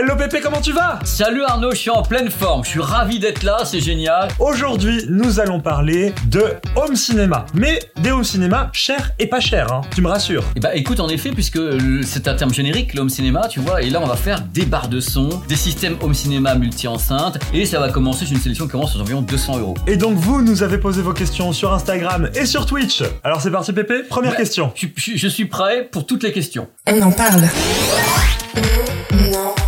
Hello Pépé, comment tu vas? Salut Arnaud, je suis en pleine forme, je suis ravi d'être là, c'est génial. Aujourd'hui, nous allons parler de home cinéma. Mais des home cinéma chers et pas chers, hein. tu me rassures. Et bah écoute, en effet, puisque c'est un terme générique, le home cinéma, tu vois, et là on va faire des barres de son, des systèmes home cinéma multi-enceintes, et ça va commencer sur une sélection qui commence aux environ 200 euros. Et donc vous nous avez posé vos questions sur Instagram et sur Twitch. Alors c'est parti Pépé, première Ouais, question. Je, je- je suis prêt pour toutes les questions. On en parle. On en parle.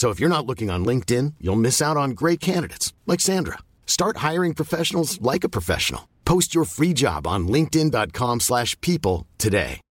So if you're not looking on LinkedIn, you'll miss out on great candidates like Sandra. Start hiring professionals like a professional. Post your free job on linkedin.com/people today.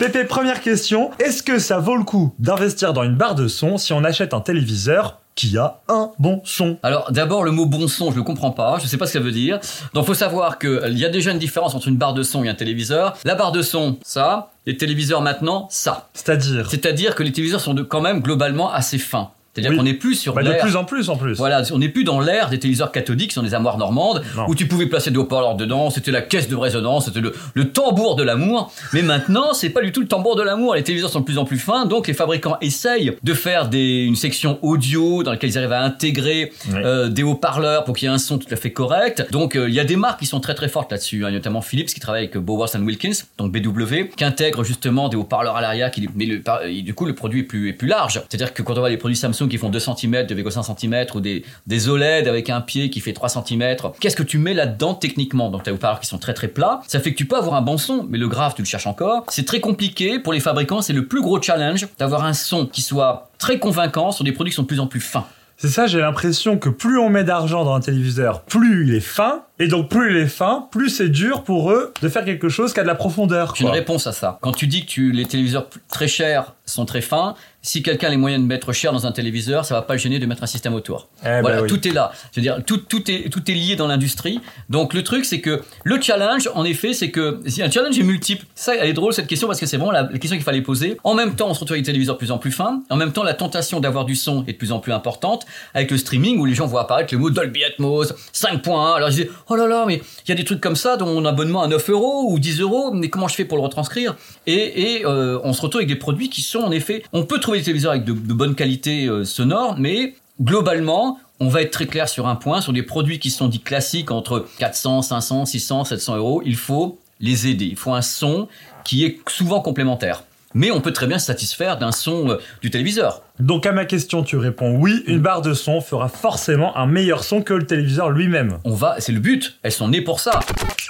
Pépé, première question. Est-ce que ça vaut le coup d'investir dans une barre de son si on achète un téléviseur qui a un bon son Alors d'abord le mot bon son, je le comprends pas, je sais pas ce que ça veut dire. Donc faut savoir que euh, il y a déjà une différence entre une barre de son et un téléviseur. La barre de son, ça, les téléviseurs maintenant, ça. C'est-à-dire? C'est-à-dire que les téléviseurs sont de, quand même globalement assez fins. C'est-à-dire Oui. qu'on n'est plus sur Bah, de plus en plus en plus. Voilà, on n'est plus dans l'ère des téléviseurs cathodiques, qui sont des armoires normandes, Non. où tu pouvais placer des haut-parleurs dedans, c'était la caisse de résonance, c'était le, le tambour de l'amour. Mais maintenant, c'est pas du tout le tambour de l'amour. Les téléviseurs sont de plus en plus fins, donc les fabricants essayent de faire des, une section audio dans laquelle ils arrivent à intégrer euh, des haut-parleurs pour qu'il y ait un son tout à fait correct. Donc euh, il y a des marques qui sont très très fortes là-dessus, hein, notamment Philips qui travaille avec Bowers Wilkins, donc BW, qui intègre justement des haut-parleurs à l'arrière, mais le, du coup le produit est plus est plus large. C'est-à-dire que quand on voit des produits Samsung qui font 2 cm, 2,5 cm ou des des OLED avec un pied qui fait 3 cm, qu'est-ce que tu mets là-dedans techniquement? Donc tu as des haut-parleurs qui sont très très plats, ça fait que tu peux avoir un bon son, mais le grave tu le cherches encore. C'est très compliqué pour les fabricants, c'est le plus gros challenge d'avoir un son qui soit très convaincant sur des produits qui sont de plus en plus fins. C'est ça, j'ai l'impression que plus on met d'argent dans un téléviseur, plus il est fin. Et donc plus il est fin, plus c'est dur pour eux de faire quelque chose qui a de la profondeur. J'ai une réponse à ça. Quand tu dis que tu, les téléviseurs très chers sont très fins, si quelqu'un a les moyens de mettre cher dans un téléviseur, ça va pas le gêner de mettre un système autour. Eh ben voilà, oui. tout est là. C'est-à-dire tout, tout est tout est lié dans l'industrie. Donc le truc c'est que le challenge, en effet, c'est que si un challenge est multiple. Ça, elle est drôle cette question parce que c'est vraiment la, la question qu'il fallait poser. En même temps, on se retrouve avec des téléviseurs de plus en plus fins. En même temps, la tentation d'avoir du son est de plus en plus importante avec le streaming où les gens voient apparaître le mot Dolby Atmos 5.1. Alors ils disent oh là là, mais il y a des trucs comme ça dont mon abonnement à 9 euros ou 10 euros. Mais comment je fais pour le retranscrire? Et, et euh, on se retrouve avec des produits qui sont en effet. On peut trouver des téléviseurs avec de, de bonne qualité euh, sonore, mais globalement, on va être très clair sur un point, sur des produits qui sont dits classiques entre 400, 500, 600, 700 euros, il faut les aider. Il faut un son qui est souvent complémentaire. Mais on peut très bien se satisfaire d'un son euh, du téléviseur. Donc à ma question, tu réponds oui, une barre de son fera forcément un meilleur son que le téléviseur lui-même. On va, c'est le but. Elles sont nées pour ça.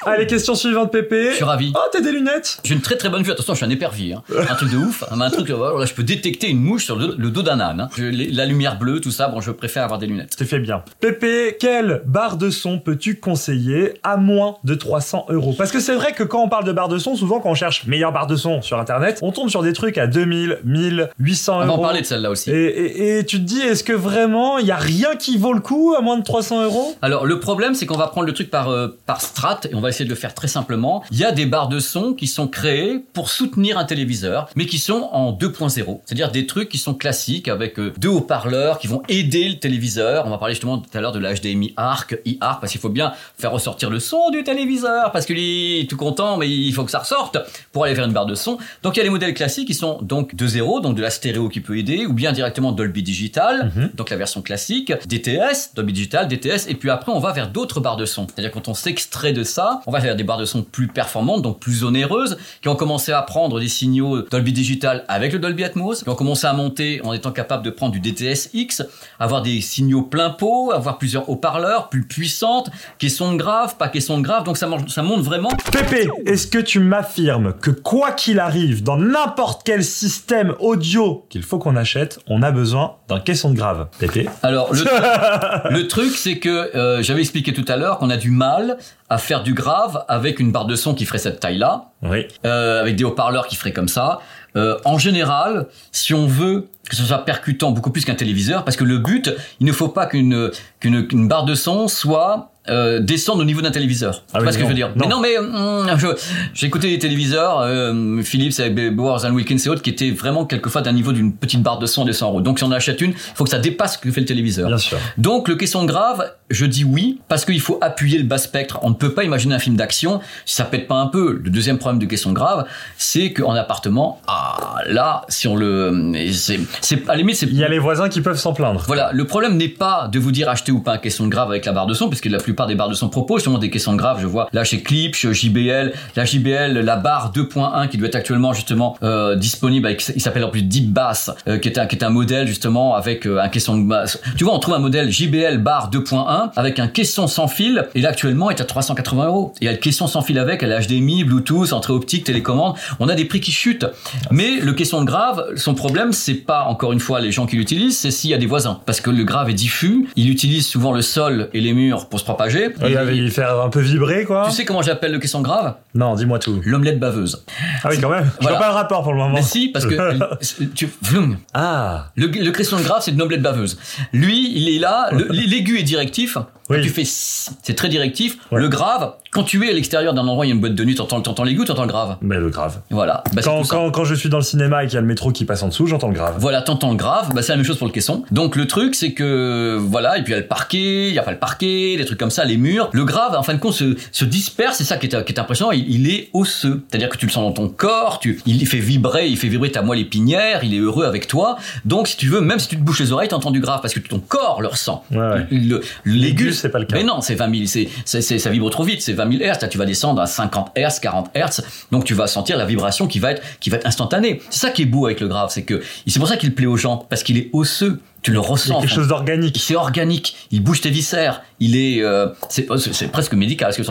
Allez, question suivante, Pépé. Je suis ravi. Oh, t'as des lunettes J'ai une très très bonne vue. Attention, je suis un épervier. Hein. Un truc de ouf. hein, Un truc, voilà, je peux détecter une mouche sur le, le dos d'un âne. hein. Je- la lumière bleue, tout ça. Bon, je préfère avoir des lunettes. Tu fais bien. Pépé, quelle barre de son peux-tu conseiller à moins de 300 euros? Parce que c'est vrai que quand on parle de barre de son, souvent quand on cherche meilleure barre de son sur internet, on tombe sur des trucs à 2000, 1000, 800 On va euros. en parler de celle-là aussi. Et, et- et tu te dis, est-ce que vraiment il y a rien qui vaut le coup à moins de 300 euros? Alors le problème c'est qu'on va prendre le truc par euh, par strat et on va essayer de le faire très simplement. Il y a des barres de son qui sont créées pour soutenir un téléviseur, mais qui sont en 2.0, c'est-à-dire des trucs qui sont classiques avec euh, deux haut-parleurs qui vont aider le téléviseur. On va parler justement tout à l'heure de la HDMI ARC, e-ARC, parce qu'il faut bien faire ressortir le son du téléviseur, parce qu'il est tout content, mais il faut que ça ressorte pour aller faire une barre de son. Donc il y a les modèles classiques qui sont donc de zéro, donc de la stéréo qui peut aider, ou bien directement Dolby Digital, donc la version classique, DTS, Dolby Digital, DTS, et puis après on va vers d'autres barres de son. C'est-à-dire quand on s'extrait de ça, on va vers des barres de son plus performantes, donc plus onéreuses, qui ont commencé à prendre des signaux Dolby Digital avec le Dolby Atmos, qui ont commencé à monter en étant capable de prendre du DTS X, avoir des signaux plein pot, avoir plusieurs haut-parleurs plus puissantes, qui sont graves, pas qui sont graves, donc ça, ça monte vraiment. Pépé, est-ce que tu m'affirmes que quoi qu'il arrive, dans n'importe quel système audio qu'il faut qu'on achète, on a besoin d'un caisson de grave Pépé Alors le, le truc c'est que euh, j'avais expliqué tout à l'heure qu'on a du mal à faire du grave avec une barre de son qui ferait cette taille-là, Oui. euh, avec des haut-parleurs qui feraient comme ça. euh, en général, si on veut que ce soit percutant beaucoup plus qu'un téléviseur, parce que le but, il ne faut pas qu'une qu'une qu'une barre de son soit euh, descendre au niveau d'un téléviseur. Ah tu oui, vois ce que non, je veux dire non. Mais non, mais je- j'ai écouté des téléviseurs, euh, Philips avec Bowers and Wilkins et autres, qui étaient vraiment quelquefois d'un niveau d'une petite barre de son de 100 euros. Donc si on en achète une, il faut que ça dépasse ce que fait le téléviseur. Bien sûr. Donc le caisson grave, je dis oui parce qu'il faut appuyer le bas spectre. On ne peut pas imaginer un film d'action si ça pète pas un peu. Le deuxième problème du caisson grave, c'est qu'en appartement, ah là, si on le, c'est, c'est à la limite c'est Il y a les voisins qui peuvent s'en plaindre. voilà, le problème n'est pas de vous dire acheter ou pas un caisson de grave avec la barre de son, parce que la plupart des barres de son proposent justement des caissons de grave. Je vois là chez Clip, JBL, la JBL, la barre 2.1 qui doit être actuellement justement euh, disponible. Avec, il s'appelle en plus Deep Bass, euh, qui est un qui est un modèle justement avec euh, un caisson. Tu vois, on trouve un modèle JBL barre 2.1 avec un caisson sans fil. Et là actuellement, est à 380 euros. Il y a le caisson sans fil avec, elle a HDMI, Bluetooth, entrée optique, télécommande. On a des prix qui chutent. Mais le caisson grave, son problème, c'est pas encore une fois les gens qui l'utilisent, c'est s'il y a des voisins. Parce que le grave est diffus, il utilise souvent le sol et les murs pour se propager. Il va il faire un peu vibrer, quoi. Tu sais comment j'appelle le caisson grave? Non, dis-moi tout. L'omelette baveuse. Ah oui, quand même. Je Voilà. vois pas le rapport pour le moment. Mais si, parce que tu, vloum. Ah. le, le caisson de grave, c'est une omelette baveuse. Lui, il est là, l'aigu est directif. Oui. tu fais, c'est très directif. Ouais. Le grave, quand tu es à l'extérieur d'un endroit, il y a une boîte de nuit, t'entends, t'entends l'aigu, t'entends le grave. Mais le grave. Voilà. Bah, Quand, quand, quand je suis dans le cinéma et qu'il y a le métro qui passe en dessous, j'entends le grave. Voilà, t'entends le grave, bah c'est la même chose pour le caisson. Donc le truc, c'est que voilà, et puis il y a le parquet, il y a pas le parquet, des trucs comme ça, les murs. Le grave, en fin de compte, se, se disperse. C'est ça qui est, qui est impressionnant. Il, il est osseux, c'est-à-dire que tu le sens dans ton corps. Tu, il fait vibrer, il fait vibrer ta moelle épinière. Il est heureux avec toi. Donc si tu veux, même si tu te bouches les oreilles, t'entends du grave parce que ton corps le ressent. Ouais, ouais. Le- L'aigu, L'aigu, c'est pas le cas. Mais non, c'est 20 000, c'est, ça vibre trop vite, c'est 20 000 Hertz. Là, tu vas descendre à 50 Hertz, 40 Hertz. Donc, tu vas sentir la vibration qui va être, qui va être instantanée. C'est ça qui est beau avec le grave, c'est que, c'est pour ça qu'il plaît aux gens, parce qu'il est osseux. Tu le Il y ressens. a quelque chose d'organique. C'est organique. Il bouge tes viscères. Il est, euh, c'est, presque médical. Que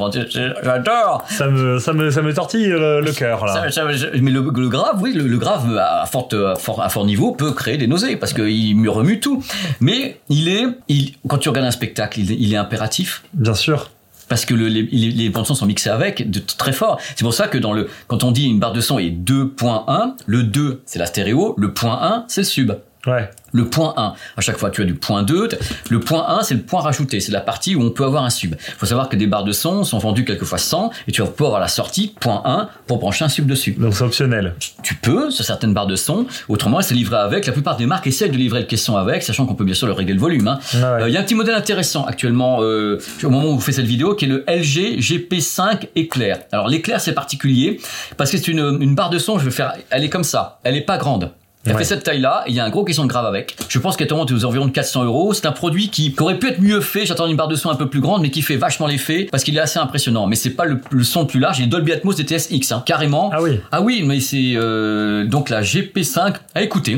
J'adore. Ça me, ça me, ça me tortille le, le cœur, là. Ça, ça, je- mais le, le grave, oui, le, le grave à, forte, à, fort, à fort niveau peut créer des nausées parce qu'il me remue tout. Mais il est, il, quand tu regardes un spectacle, il est, il est impératif Bien sûr. parce que le- les, les, les bandes son sont mixées avec de très fort. C'est pour ça que dans le, quand on dit une barre de son est 2.1, le 2 c'est la stéréo, le point 1 c'est le sub. Ouais. Le point 1, à chaque fois tu as du point 2, le point 1 c'est le point rajouté, c'est la partie où on peut avoir un sub. Il faut savoir que des barres de son sont vendues quelquefois 100 et tu pouvoir avoir la sortie point 1 pour brancher un sub dessus. Donc c'est optionnel. Tu peux sur certaines barres de son, autrement c'est livré avec. La plupart des marques essaient de livrer le caisson avec, sachant qu'on peut bien sûr le régler le volume. hein. Ouais. Euh, Il y a un petit modèle intéressant actuellement euh, au moment où vous faites cette vidéo qui est le LG GP5 Éclair. Alors l'éclair c'est particulier parce que c'est une, une barre de son, je vais faire, elle est comme ça, elle est pas grande. Elle Ouais. fait cette taille-là, et il y a un gros caisson de grave avec. Je pense qu'elle est aux environs de 400 euros. C'est un produit qui aurait pu être mieux fait. J'attends une barre de son un peu plus grande, mais qui fait vachement l'effet parce qu'il est assez impressionnant. Mais c'est pas le, le son le plus large. Il est Dolby Atmos DTS X, hein, carrément. Ah oui. Ah oui, mais c'est euh, donc la GP5. À écouter.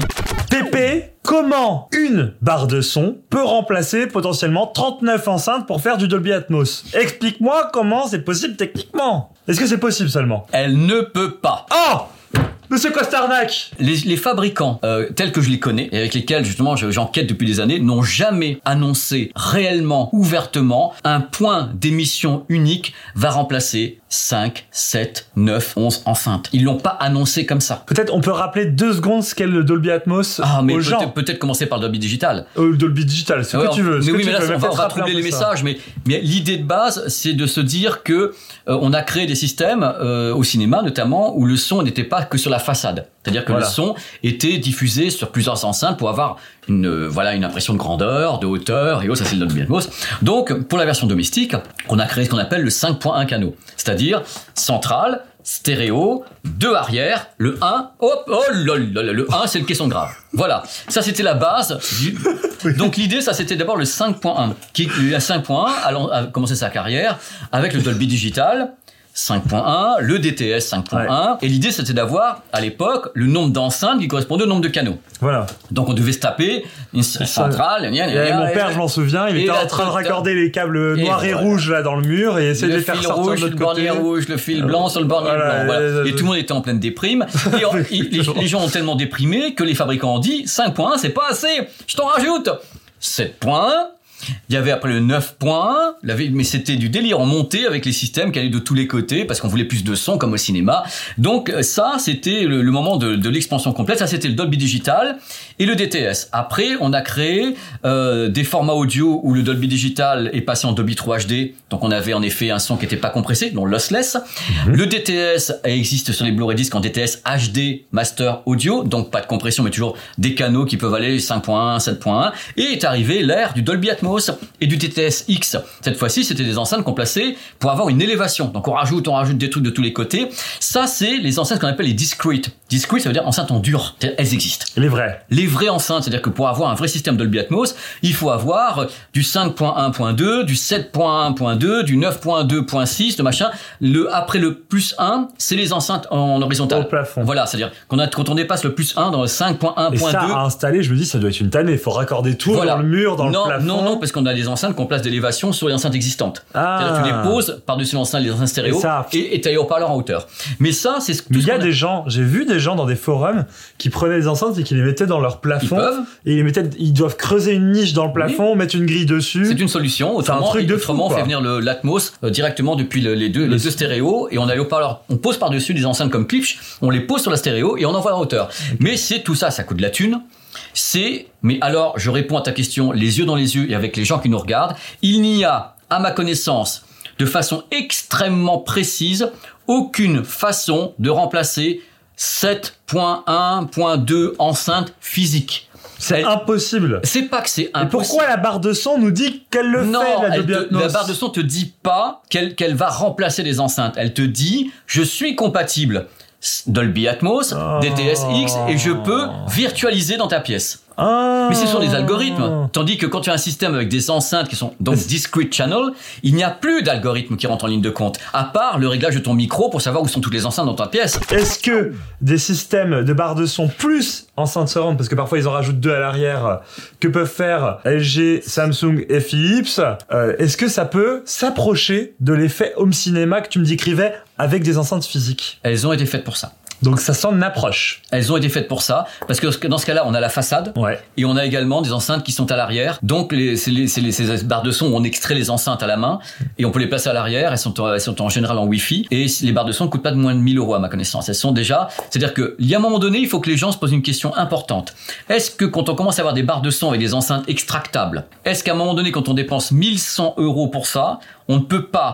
Pépé, comment une barre de son peut remplacer potentiellement 39 enceintes pour faire du Dolby Atmos? Explique-moi comment c'est possible techniquement. Est-ce que c'est possible seulement? Elle ne peut pas. Oh Monsieur Costernac. Les, les fabricants euh, tels que je les connais et avec lesquels justement je- j'enquête depuis des années n'ont jamais annoncé réellement, ouvertement, un point d'émission unique va remplacer 5, 7, 9, 11 enceintes. Ils l'ont pas annoncé comme ça. Peut-être on peut rappeler deux secondes ce qu'est le Dolby Atmos Ah mais aux gens. peut-être commencer par le Dolby Digital. Euh, le Dolby Digital, ce Ouais, que tu veux. ce Mais oui, mais là, on va, on va troubler les messages. Mais, mais l'idée de base, c'est de se dire que euh, on a créé des systèmes euh, au cinéma, notamment, où le son n'était pas que sur la façade. C'est-à-dire que Voilà. le son était diffusé sur plusieurs enceintes pour avoir une voilà une impression de grandeur, de hauteur et autres. Ça c'est le Dolby Atmos. Donc pour la version domestique, on a créé ce qu'on appelle le 5.1 canaux, c'est-à-dire central. Stéréo, deux arrière, le 1, hop, oh là, le 1 c'est le caisson grave. Voilà, ça c'était la base. du- Donc l'idée ça c'était d'abord le 5.1, qui la 5.1 a, lan- a commencé sa carrière avec le Dolby Digital 5.1, le DTS 5.1, et l'idée c'était d'avoir à l'époque le nombre d'enceintes qui correspondait au nombre de canaux. Voilà. Donc on devait se taper une centrale. Et mon père, je m'en souviens, il était en train de raccorder les câbles noirs et rouges là dans le mur et essayer de le les faire fil sortir de le bornier rouge, le fil blanc sur le bornier Voilà, blanc. voilà. euh, Et tout le monde était en pleine déprime. Et les, les gens ont tellement déprimé que les fabricants ont dit 5.1 c'est pas assez, je t'en rajoute 7.1, Il y avait après le 9.1, la- mais c'était du délire en montée avec les systèmes qui allaient de tous les côtés parce qu'on voulait plus de son comme au cinéma. Donc euh, ça, c'était le, le moment de, de l'expansion complète. Ça, c'était le Dolby Digital et le DTS. Après, on a créé euh, des formats audio où le Dolby Digital est passé en Dolby 3 HD. Donc on avait en effet un son qui n'était pas compressé, donc lossless. Le DTS existe sur les Blu-ray disques en DTS HD Master Audio, donc pas de compression mais toujours des canaux qui peuvent aller 5.1, 7.1. Et est arrivé l'ère du Dolby Atmos et du DTS X. Cette fois-ci, c'était des enceintes qu'on plaçait pour avoir une élévation. Donc on rajoute, on rajoute des trucs de tous les côtés. Ça, c'est les enceintes qu'on appelle les discrete. Discrete, ça veut dire enceintes en dur. C'est-à-dire, Elles existent Les vrais. les vraies enceintes, c'est-à-dire que pour avoir un vrai système Dolby Atmos, il faut avoir du 5.1.2, du 7.1.2, du 9.2.6, de machin. Le après le plus 1, c'est les enceintes en horizontal. Au plafond. Voilà, c'est-à dire qu'on a quand on dépasse le plus 1 dans le Et ça, à 5.1.2. installer, je me dis, ça doit être une tannée. Il faut raccorder tout dans le mur, dans non, le plafond. Non, non, parce qu'on a des enceintes qu'on place d'élévation sur les enceintes existantes. Ah. Que tu les poses par-dessus l'enceinte, les enceintes stéréo, Et et t'as les haut-parleurs en hauteur. Mais ça, c'est ce, ce il y a des gens, j'ai vu des gens dans des forums qui prenaient des enceintes et qui les mettaient dans leur plafond. Ils peuvent. Et ils les mettaient, ils doivent creuser une niche dans le plafond, mettre une grille dessus. C'est une solution. C'est un Autrement, truc de fou, autrement, on fait venir l'Atmos euh, directement depuis le- les deux, Le- les deux stéréos et on a les haut-parleurs. On pose par-dessus des enceintes comme Klipsch, on les pose sur la stéréo et on envoie en hauteur. Mais c'est tout ça, ça coûte de la thune. C'est, mais alors, je réponds à ta question les yeux dans les yeux et avec les gens qui nous regardent. Il n'y a, à ma connaissance, de façon extrêmement précise, aucune façon de remplacer 7.1.2 enceinte physique. C'est impossible. C'est pas que c'est Et impossible. pourquoi la barre de son nous dit qu'elle le non, fait, la elle te- la barre de son te dit pas qu'elle qu'elle va remplacer les enceintes. Elle te dit, je suis compatible Dolby Atmos, Oh. DTS X, et je peux virtualiser dans ta pièce. Ah. Mais ce sont des algorithmes. Tandis que quand tu as un système avec des enceintes qui sont donc discrete channel, il n'y a plus d'algorithme qui rentre en ligne de compte, à part le réglage de ton micro pour savoir où sont toutes les enceintes dans ta pièce. Est-ce que des systèmes de barres de son plus enceintes surround, parce que parfois ils en rajoutent deux à l'arrière, que peuvent faire LG, Samsung et Philips, euh, est-ce que ça peut s'approcher de l'effet home cinéma que tu me décrivais avec des enceintes physiques Elles ont été faites pour ça. Donc ça s'en approche. Elles ont été faites pour ça, parce que dans ce cas-là, on a la façade, Ouais. Et on a également des enceintes qui sont à l'arrière. Donc, les, c'est les, c'est les- ces barres de son où on extrait les enceintes à la main et on peut les placer à l'arrière. Elles sont, en- elles sont en général en Wi-Fi. Et les barres de son ne coûtent pas de moins de 1000 euros à ma connaissance. Elles sont déjà, c'est-à-dire que, il y a un moment donné, il faut que les gens se posent une question importante. Est-ce que quand on commence à avoir des barres de son et des enceintes extractables, est-ce qu'à un moment donné, quand on dépense 1100 euros pour ça, on ne peut pas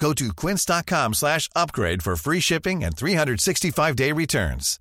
Go to quince.com slash upgrade for free shipping and 365-day returns.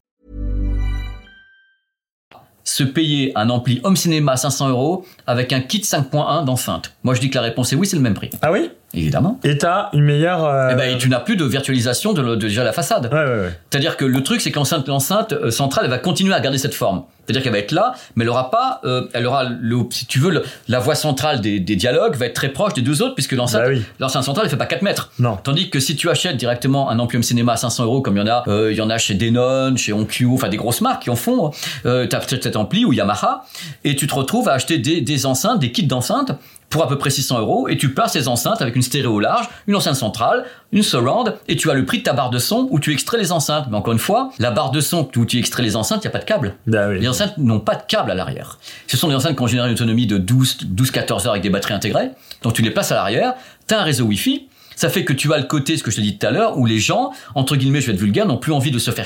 se payer un ampli home cinéma à 500 euros avec un kit 5.1 d'enceinte Moi, je dis que la réponse est oui, c'est le même prix. Ah oui? Évidemment. Et t'as une meilleure... euh, Eh ben, et tu n'as plus de virtualisation de, de déjà la façade. Ouais, ouais, ouais. C'est-à-dire que le truc, c'est que l'enceinte, l'enceinte euh, centrale, elle va continuer à garder cette forme. C'est-à-dire qu'elle va être là, mais elle aura pas, euh, elle aura le, si tu veux, le- la voix centrale des, des dialogues va être très proche des deux autres, puisque l'enceinte, Bah oui. l'enceinte centrale, elle fait pas 4 mètres. Non. Tandis que si tu achètes directement un Amplium Cinéma à 500 euros, comme il y en a, euh, il y en a chez Denon, chez Onkyo, enfin des grosses marques qui en font, euh, t'as peut-être cet ampli ou Yamaha, et tu te retrouves à acheter des, des enceintes, des kits d'enceintes pour à peu près 600 euros, et tu places ces enceintes avec une stéréo large, une enceinte centrale, une surround, et tu as le prix de ta barre de son où tu extrais les enceintes. Mais encore une fois, la barre de son où tu extrais les enceintes, il n'y a pas de câble. Bah oui. Les enceintes n'ont pas de câble à l'arrière. Ce sont des enceintes qui ont généré une autonomie de 12, 12-14 heures avec des batteries intégrées. Donc tu les places à l'arrière, tu as un réseau Wi-Fi, ça fait que tu as le côté, ce que je te dis tout à l'heure, où les gens, entre guillemets, je vais être vulgaire, n'ont plus envie de se faire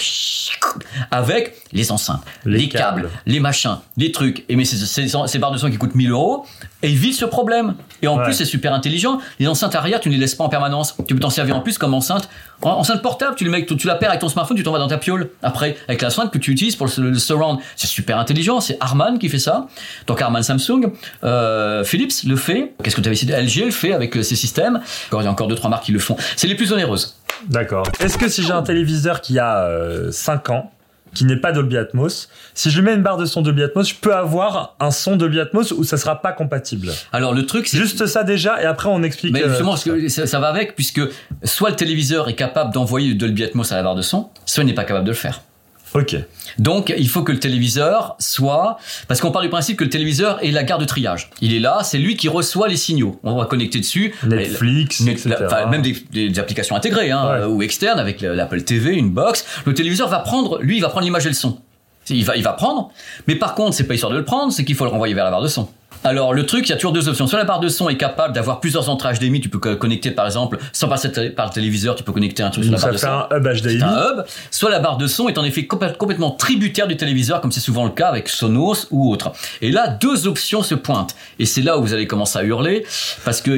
avec les enceintes, Les les, câbles, câbles. les machins, les trucs. Et mais ces, barres de son qui coûtent 1000 euros, Et évite ce problème. Et en Ouais. plus, c'est super intelligent. Les enceintes arrière, tu ne les laisses pas en permanence. Tu peux t'en servir en plus comme enceinte. En- enceinte portable, tu le mets, tu, la perds avec ton smartphone, tu t'envoies dans ta piole. Après, avec la sointe que tu utilises pour le, surround. C'est super intelligent. C'est Harman qui fait ça. Donc Harman Samsung. Euh, Philips le fait. Qu'est-ce que tu avais cité LG le fait avec euh, ses systèmes. Il y a encore deux, trois marques qui le font. C'est les plus onéreuses. D'accord. Est-ce que si j'ai un téléviseur qui a 5 ans, qui n'est pas Dolby Atmos, si je lui mets une barre de son Dolby Atmos, je peux avoir un son Dolby Atmos ou ça sera pas compatible Alors le truc, c'est Juste ça déjà, et après on explique. Mais euh, justement, parce que ça, ça va avec, puisque soit le téléviseur est capable d'envoyer du Dolby Atmos à la barre de son, soit il n'est pas capable de le faire. Ok. Donc, il faut que le téléviseur soit, parce qu'on part du principe que le téléviseur est la gare de triage. Il est là, c'est lui qui reçoit les signaux. On va connecter dessus. Netflix, etc. enfin, même des, des applications intégrées hein, Ouais. euh, ou externes avec le- l'Apple TV, une box. Le téléviseur va prendre, lui, il va prendre l'image et le son. Il va, il va prendre, mais par contre, c'est pas histoire de le prendre, c'est qu'il faut le renvoyer vers la barre de son. Alors le truc, il y a toujours deux options. Soit la barre de son est capable d'avoir plusieurs entrées HDMI, tu peux co- connecter par exemple, sans passer par le téléviseur, tu peux connecter un truc sur la barre ça de son. un hub HDMI. Un hub. Soit la barre de son est en effet complè- complètement tributaire du téléviseur, comme c'est souvent le cas avec Sonos ou autre. Et là, deux options se pointent. Et c'est là où vous allez commencer à hurler, parce que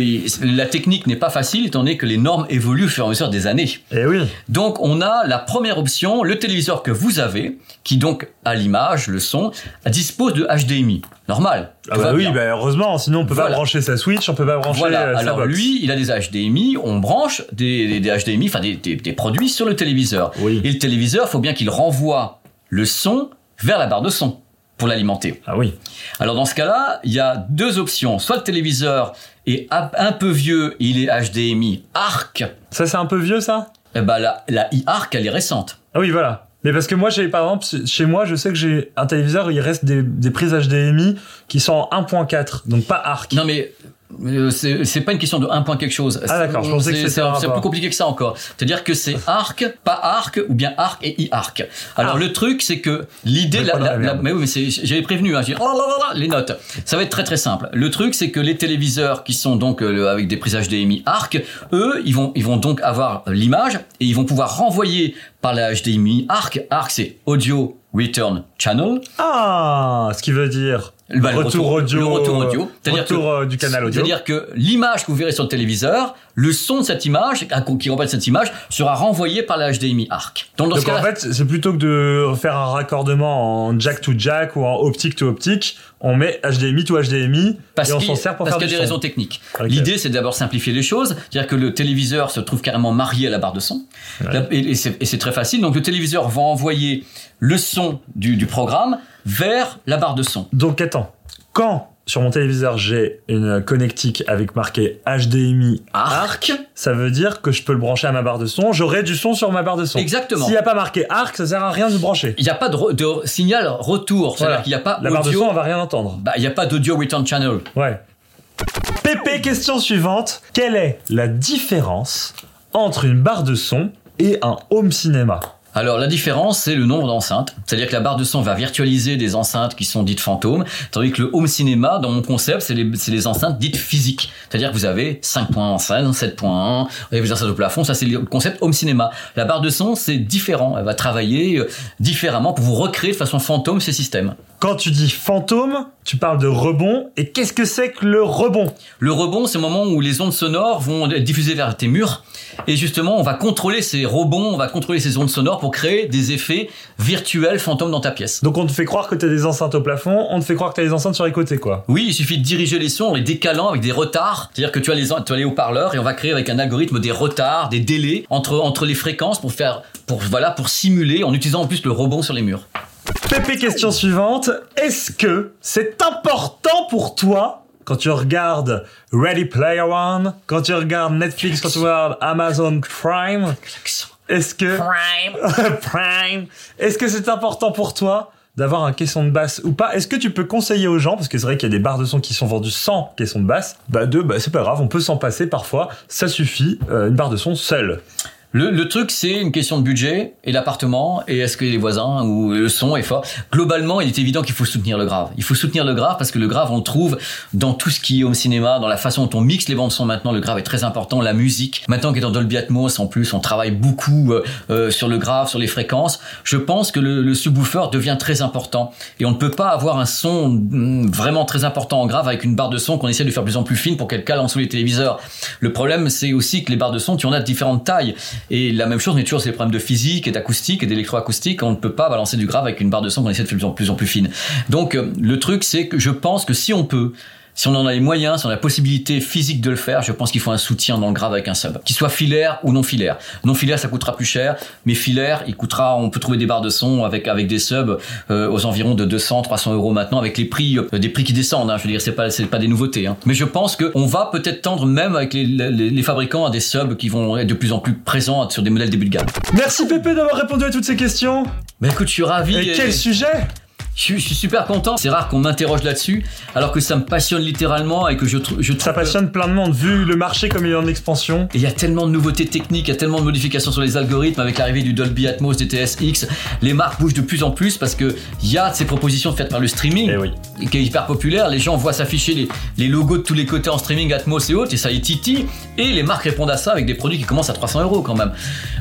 la technique n'est pas facile, étant donné que les normes évoluent au fur et à mesure des années. Eh oui. Donc on a la première option, le téléviseur que vous avez, qui donc a l'image, le son, dispose de HDMI. Normal. Ah bah oui, bah heureusement, sinon on peut pas brancher sa Switch, on peut pas brancher Voilà, sa alors box. lui, il a des HDMI, on branche des, des, des HDMI, enfin des, des, produits sur le téléviseur. Oui. Et le téléviseur, faut bien qu'il renvoie le son vers la barre de son pour l'alimenter. Ah oui. Alors dans ce cas-là, il y a deux options. Soit le téléviseur est un peu vieux, il est HDMI ARC, Ça c'est un peu vieux ça? Eh ben la, la iARC, elle est récente. Ah oui, voilà. Mais parce que moi, j'ai par exemple, chez moi, je sais que j'ai un téléviseur, il reste des, des prises HDMI qui sont en 1.4, donc pas ARC. Non mais c'est c'est pas une question de un point quelque chose. Ah, d'accord, je pensais que C'est- plus compliqué que ça encore. C'est-à-dire que c'est arc, pas arc, ou bien arc et i-arc. Alors Ah. le truc, c'est que l'idée, la, mais oui, mais c'est- j'avais prévenu, hein, j'ai oh là là là, les notes. Ça va être très très simple. Le truc, c'est que les téléviseurs qui sont donc euh, avec des prises HDMI arc, eux, ils vont, ils vont donc avoir l'image et ils vont pouvoir renvoyer par la HDMI arc. Arc, c'est audio return channel. Ah, ce qui veut dire Bah, le retour retour- audio, le retour audio. C'est-à-dire retour que- euh, du canal audio. C'est-à-dire que l'image que vous verrez sur le téléviseur, le son de cette image, qui remplace cette image, sera renvoyé par la HDMI ARC. Donc dans ce Donc en fait, c'est plutôt que de faire un raccordement en jack to jack ou en optique to optique, on met HDMI to HDMI parce et on qu'il- s'en sert pour parce faire qu'il y a des son. raisons techniques. L'idée, c'est d'abord simplifier les choses, c'est-à-dire que le téléviseur se trouve carrément marié à la barre de son, et, c'est et c'est très facile. Donc le téléviseur va envoyer le son du, du programme vers la barre de son. Donc attends, quand sur mon téléviseur j'ai une connectique avec marqué HDMI Arc. ça veut dire que je peux le brancher à ma barre de son, j'aurai du son sur ma barre de son. Exactement. S'il n'y a pas marqué ARC, ça sert à rien de le brancher. Il n'y a pas de, re- de signal retour, c'est-à-dire Voilà. qu'il n'y a pas La barre de son, on va rien entendre. Bah, il n'y a pas d'audio return channel. Ouais. Pépé, question suivante. Quelle est la différence entre une barre de son et un home cinéma? Alors la différence, c'est le nombre d'enceintes. C'est-à-dire que la barre de son va virtualiser des enceintes qui sont dites fantômes, tandis que le home cinéma, dans mon concept, c'est les, les enceintes dites physiques. C'est-à-dire que vous avez 5.5, 7.1, vous avez des enceintes au plafond, ça c'est le concept home cinéma. La barre de son, c'est différent. Elle va travailler euh, différemment pour vous recréer de façon fantôme ces systèmes. Quand tu dis fantôme, tu parles de rebond. Et qu'est-ce que c'est que le rebond? Le rebond, c'est le moment où les ondes sonores vont être diffusées vers tes murs. Et justement, on va contrôler ces rebonds, on va contrôler ces ondes sonores pour créer des effets virtuels fantômes dans ta pièce. Donc on te fait croire que t'as des enceintes au plafond, on te fait croire que t'as des enceintes sur les côtés, quoi. Oui, il suffit de diriger les sons en les décalant avec des retards. C'est-à-dire que tu as les, tu as les haut-parleurs et on va créer avec un algorithme des retards, des délais entre, entre les fréquences pour faire, pour, voilà, pour simuler en utilisant en plus le rebond sur les murs. Pépé, question suivante. Est-ce que c'est important pour toi quand tu regardes Ready Player One, quand tu regardes Netflix, quand tu regardes Amazon Prime, est-ce que Prime Prime Est-ce que c'est important pour toi d'avoir un caisson de basse ou pas? Est-ce que tu peux conseiller aux gens parce que c'est vrai qu'il y a des barres de son qui sont vendues sans caisson de basse? Bah deux, bah c'est pas grave, on peut s'en passer parfois. Ça suffit, euh, une barre de son seule. Le, le truc, c'est une question de budget et l'appartement et est-ce que les voisins ou le son est fort. Globalement, il est évident qu'il faut soutenir le grave. Il faut soutenir le grave parce que le grave, on le trouve dans tout ce qui est au cinéma, dans la façon dont on mixe les bandes son maintenant. Le grave est très important. La musique, maintenant dans Dolby Atmos, en plus, on travaille beaucoup euh, euh, sur le grave, sur les fréquences. Je pense que le, le subwoofer devient très important et on ne peut pas avoir un son mm, vraiment très important en grave avec une barre de son qu'on essaie de faire de plus en plus fine pour qu'elle cale en dessous les téléviseurs. Le problème, c'est aussi que les barres de son, tu en as de différentes tailles. Et la même chose, mais toujours, c'est les problèmes de physique et d'acoustique et d'électroacoustique. On ne peut pas balancer du grave avec une barre de son qu'on essaie de faire de plus en plus, en plus fine. Donc, euh, le truc, c'est que je pense que si on peut, si on en a les moyens, si on a la possibilité physique de le faire, je pense qu'il faut un soutien dans le grave avec un sub, qu'il soit filaire ou non filaire. Non filaire, ça coûtera plus cher, mais filaire, il coûtera, on peut trouver des barres de son avec avec des subs euh, aux environs de 200, 300 euros maintenant, avec les prix euh, des prix qui descendent. Hein. Je veux dire, c'est pas c'est pas des nouveautés. Hein. Mais je pense que on va peut-être tendre même avec les, les, les fabricants à des subs qui vont être de plus en plus présents sur des modèles début de gamme. Merci Pépé d'avoir répondu à toutes ces questions. Mais écoute, je suis ravi. Et quel sujet? Je suis, je suis super content. C'est rare qu'on m'interroge là-dessus, alors que ça me passionne littéralement et que je, tr- je trouve Ça passionne plein de monde, vu le marché comme il est en expansion. Et il y a tellement de nouveautés techniques, il y a tellement de modifications sur les algorithmes avec l'arrivée du Dolby Atmos, des TSX. Les marques bougent de plus en plus parce que il y a ces propositions faites par le streaming Eh oui. et qui est hyper populaire. Les gens voient s'afficher les, les logos de tous les côtés en streaming Atmos et autres et ça les titille. Et les marques répondent à ça avec des produits qui commencent à 300 euros quand même.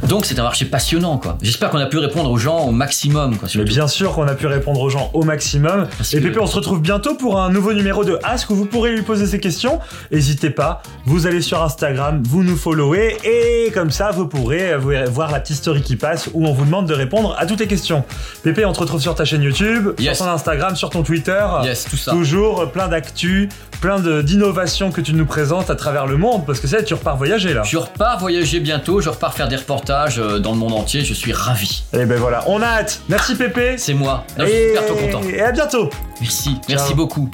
Donc c'est un marché passionnant quoi. J'espère qu'on a pu répondre aux gens au maximum quoi. Mais bien sûr qu'on a pu répondre aux gens au maximum. Parce Et que- Pépé, on se retrouve bientôt pour un nouveau numéro de Ask où vous pourrez lui poser ces questions. N'hésitez pas, vous allez sur Instagram, vous nous followez et comme ça vous pourrez voir la petite story qui passe où on vous demande de répondre à toutes les questions. Pépé, on te retrouve sur ta chaîne YouTube, Yes. sur ton Instagram, sur ton Twitter. Yes, tout ça. Toujours plein d'actu, plein de- d'innovations que tu nous présentes à travers le monde parce que ça, tu repars voyager là. Je repars voyager bientôt, je repars faire des reportages euh, dans le monde entier, je suis ravi. Et ben voilà, on a hâte. Merci Pépé. C'est moi. Non, je suis et... super trop content. et à bientôt. Merci, merci beaucoup.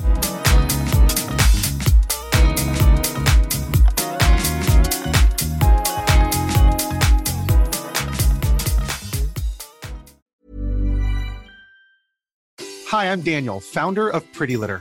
Hi, I'm Daniel, founder of Pretty Litter.